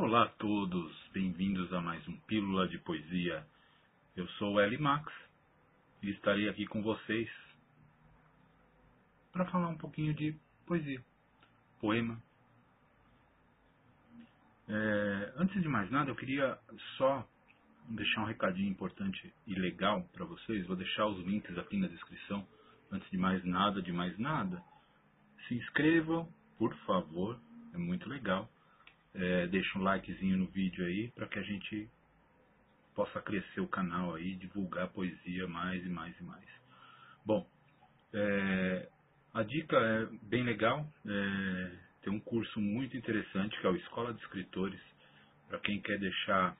Olá a todos, bem-vindos a mais um Pílula de Poesia. Eu sou o Eli Max e estarei aqui com vocês para falar um pouquinho de poesia, poema. É, antes de mais nada, eu queria só deixar um recadinho importante e legal para vocês. Vou deixar os links aqui na descrição. Antes de mais nada, de mais nada, se inscrevam, por favor, é muito legal é, deixa um likezinho no vídeo aí para que a gente possa crescer o canal aí, divulgar poesia mais e mais e mais. Bom, é, a dica é bem legal, é, tem um curso muito interessante que é o Escola de Escritores, para quem quer deixar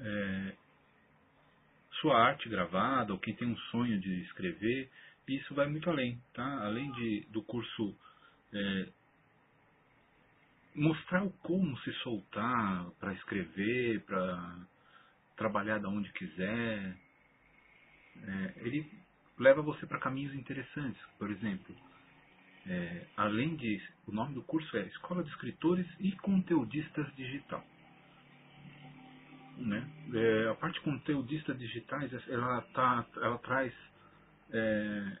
é, sua arte gravada ou quem tem um sonho de escrever, isso vai muito além, tá? Além de, do curso é, mostrar o como se soltar para escrever, para trabalhar da onde quiser. É, ele leva você para caminhos interessantes. Por exemplo, é, além de. O nome do curso é Escola de Escritores e Conteudistas Digital. Né? É, a parte conteudista digitais ela, tá, ela traz é,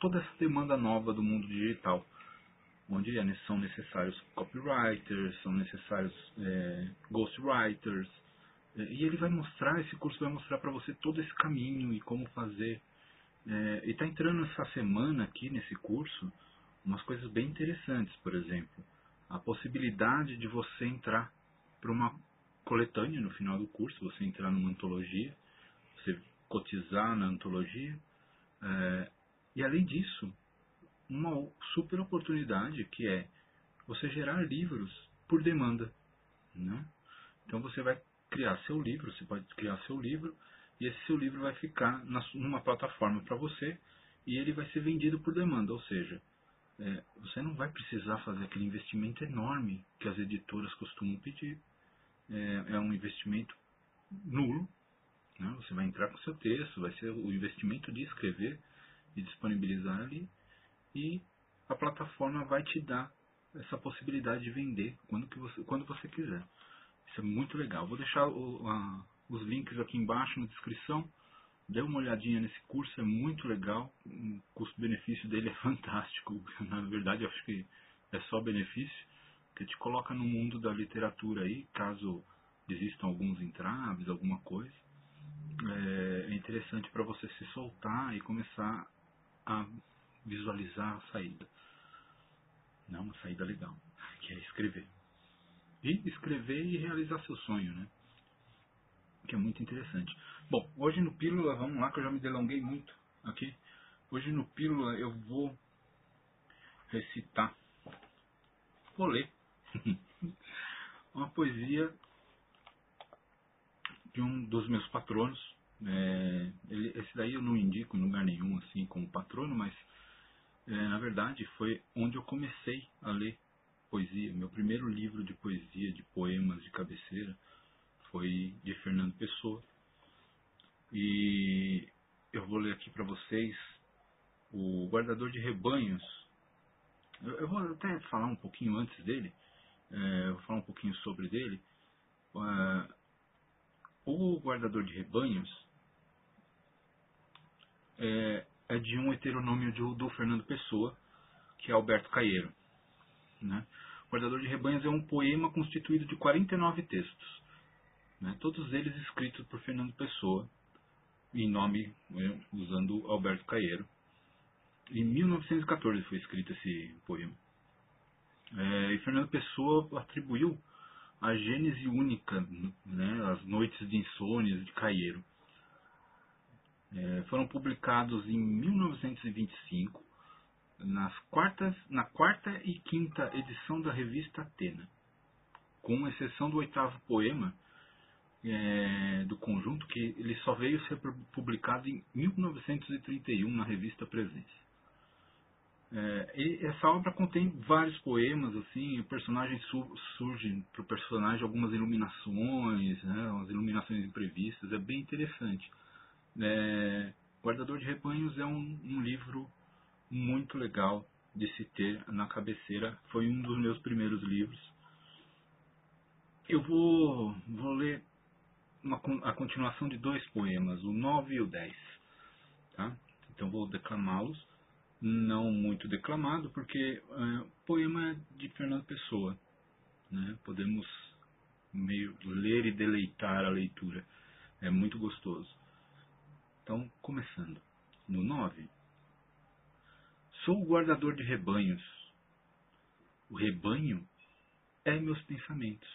toda essa demanda nova do mundo digital onde são necessários copywriters, são necessários é, ghostwriters, e ele vai mostrar, esse curso vai mostrar para você todo esse caminho e como fazer. É, e está entrando essa semana aqui nesse curso umas coisas bem interessantes, por exemplo, a possibilidade de você entrar para uma coletânea no final do curso, você entrar numa antologia, você cotizar na antologia, é, e além disso, uma super oportunidade que é você gerar livros por demanda. Né? Então você vai criar seu livro, você pode criar seu livro e esse seu livro vai ficar na, numa plataforma para você e ele vai ser vendido por demanda, ou seja, é, você não vai precisar fazer aquele investimento enorme que as editoras costumam pedir. É, é um investimento nulo. Né? Você vai entrar com seu texto, vai ser o investimento de escrever e disponibilizar ali e a plataforma vai te dar essa possibilidade de vender quando, que você, quando você quiser. Isso é muito legal. Vou deixar o, a, os links aqui embaixo na descrição. Dê uma olhadinha nesse curso, é muito legal. O custo-benefício dele é fantástico. Na verdade, eu acho que é só benefício, que te coloca no mundo da literatura aí, caso existam alguns entraves, alguma coisa. É, é interessante para você se soltar e começar a visualizar a saída. Não, uma saída legal, que é escrever. E escrever e realizar seu sonho, né? Que é muito interessante. Bom, hoje no Pílula, vamos lá que eu já me delonguei muito aqui. Hoje no Pílula eu vou recitar, vou ler uma poesia de um dos meus patronos. É, ele, esse daí eu não indico em lugar nenhum assim como patrono, mas é, na verdade, foi onde eu comecei a ler poesia. Meu primeiro livro de poesia, de poemas de cabeceira, foi de Fernando Pessoa. E eu vou ler aqui para vocês o Guardador de Rebanhos. Eu, eu, vou até falar um pouquinho antes dele, é, vou falar um pouquinho sobre dele. Uh, o Guardador de Rebanhos é, é de um heteronômio do, do Fernando Pessoa, que é Alberto Caeiro. Né? Guardador de Rebanhos é um poema constituído de 49 textos, né? todos eles escritos por Fernando Pessoa, em nome, né, usando Alberto Caeiro. Em 1914 foi escrito esse poema. É, e Fernando Pessoa atribuiu a gênese única, né, as noites de insônia de Caeiro é, foram publicados em 1925 nas quartas, na quarta e quinta edição da revista Atena, com exceção do oitavo poema é, do conjunto, que ele só veio ser publicado em 1931 na revista Presença. É, essa obra contém vários poemas, assim, o personagem su surge para o personagem algumas iluminações, né, umas iluminações imprevistas, é bem interessante. É, Guardador de Rebanhos é um, um livro muito legal de se ter na cabeceira. Foi um dos meus primeiros livros. eu vou, vou ler uma, a continuação de dois poemas, o 9 e o 10. Tá? Então vou declamá-los, não muito declamado, porque é, o poema é de Fernando Pessoa. Né? Podemos meio ler e deleitar a leitura. É muito gostoso. Então, começando. No 9. Sou o guardador de rebanhos. O rebanho é meus pensamentos.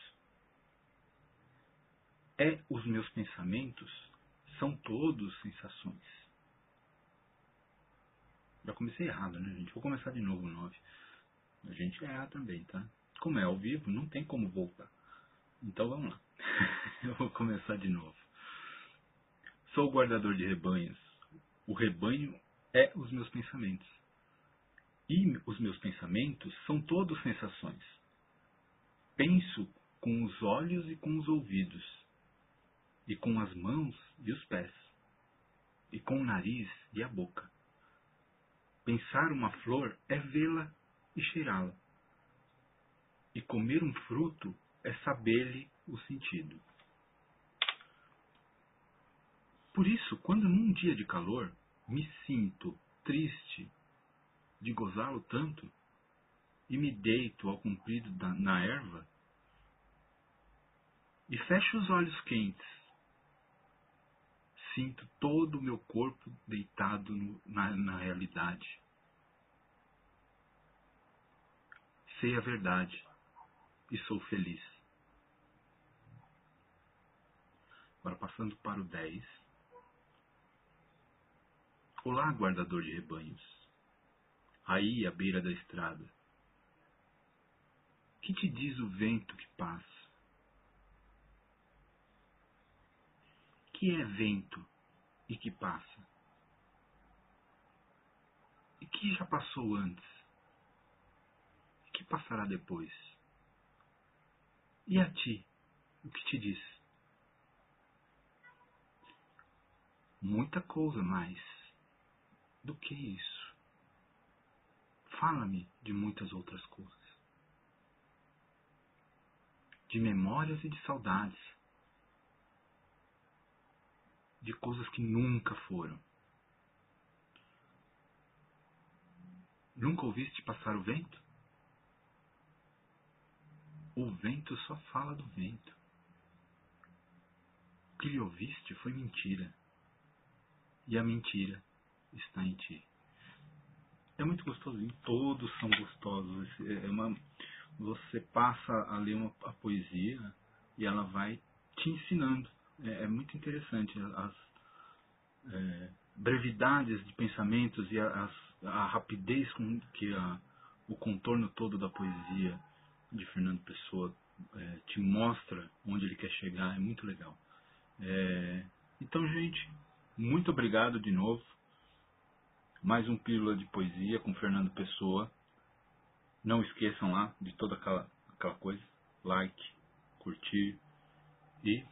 É os meus pensamentos são todos sensações. Já comecei errado, né, gente? Vou começar de novo o 9. A gente erra também, tá? Como é ao vivo, não tem como voltar. Então vamos lá. Eu vou começar de novo. Sou o guardador de rebanhos. O rebanho é os meus pensamentos. E os meus pensamentos são todos sensações. Penso com os olhos e com os ouvidos, e com as mãos e os pés, e com o nariz e a boca. Pensar uma flor é vê-la e cheirá-la. E comer um fruto é saber-lhe o sentido. Por isso, quando num dia de calor me sinto triste de gozá-lo tanto e me deito ao comprido da, na erva e fecho os olhos quentes, sinto todo o meu corpo deitado no, na, na realidade. Sei a verdade e sou feliz. Agora passando para o 10. Olá, guardador de rebanhos. Aí, à beira da estrada. Que te diz o vento que passa? Que é vento e que passa? E que já passou antes? E que passará depois? E a ti, o que te diz? Muita coisa mais do que isso. Fala-me de muitas outras coisas. De memórias e de saudades. De coisas que nunca foram. Nunca ouviste passar o vento? O vento só fala do vento. O que lhe ouviste foi mentira. E a mentira está em ti. É muito gostosinho, todos são gostosos. É uma, você passa a ler uma, a poesia e ela vai te ensinando. É, é muito interessante as é, brevidades de pensamentos e as, a rapidez com que a, o contorno todo da poesia de Fernando Pessoa é, te mostra onde ele quer chegar, é muito legal. É, então, gente, muito obrigado de novo. Mais um Pílula de Poesia com Fernando Pessoa. Não esqueçam lá de toda aquela, aquela coisa. Like, curtir e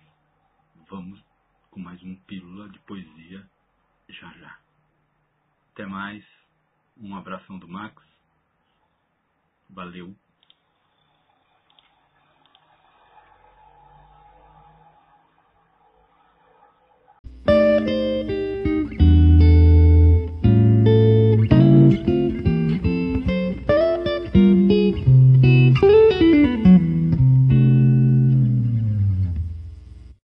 vamos com mais um Pílula de Poesia já já. Até mais. Um abração do Max. Valeu.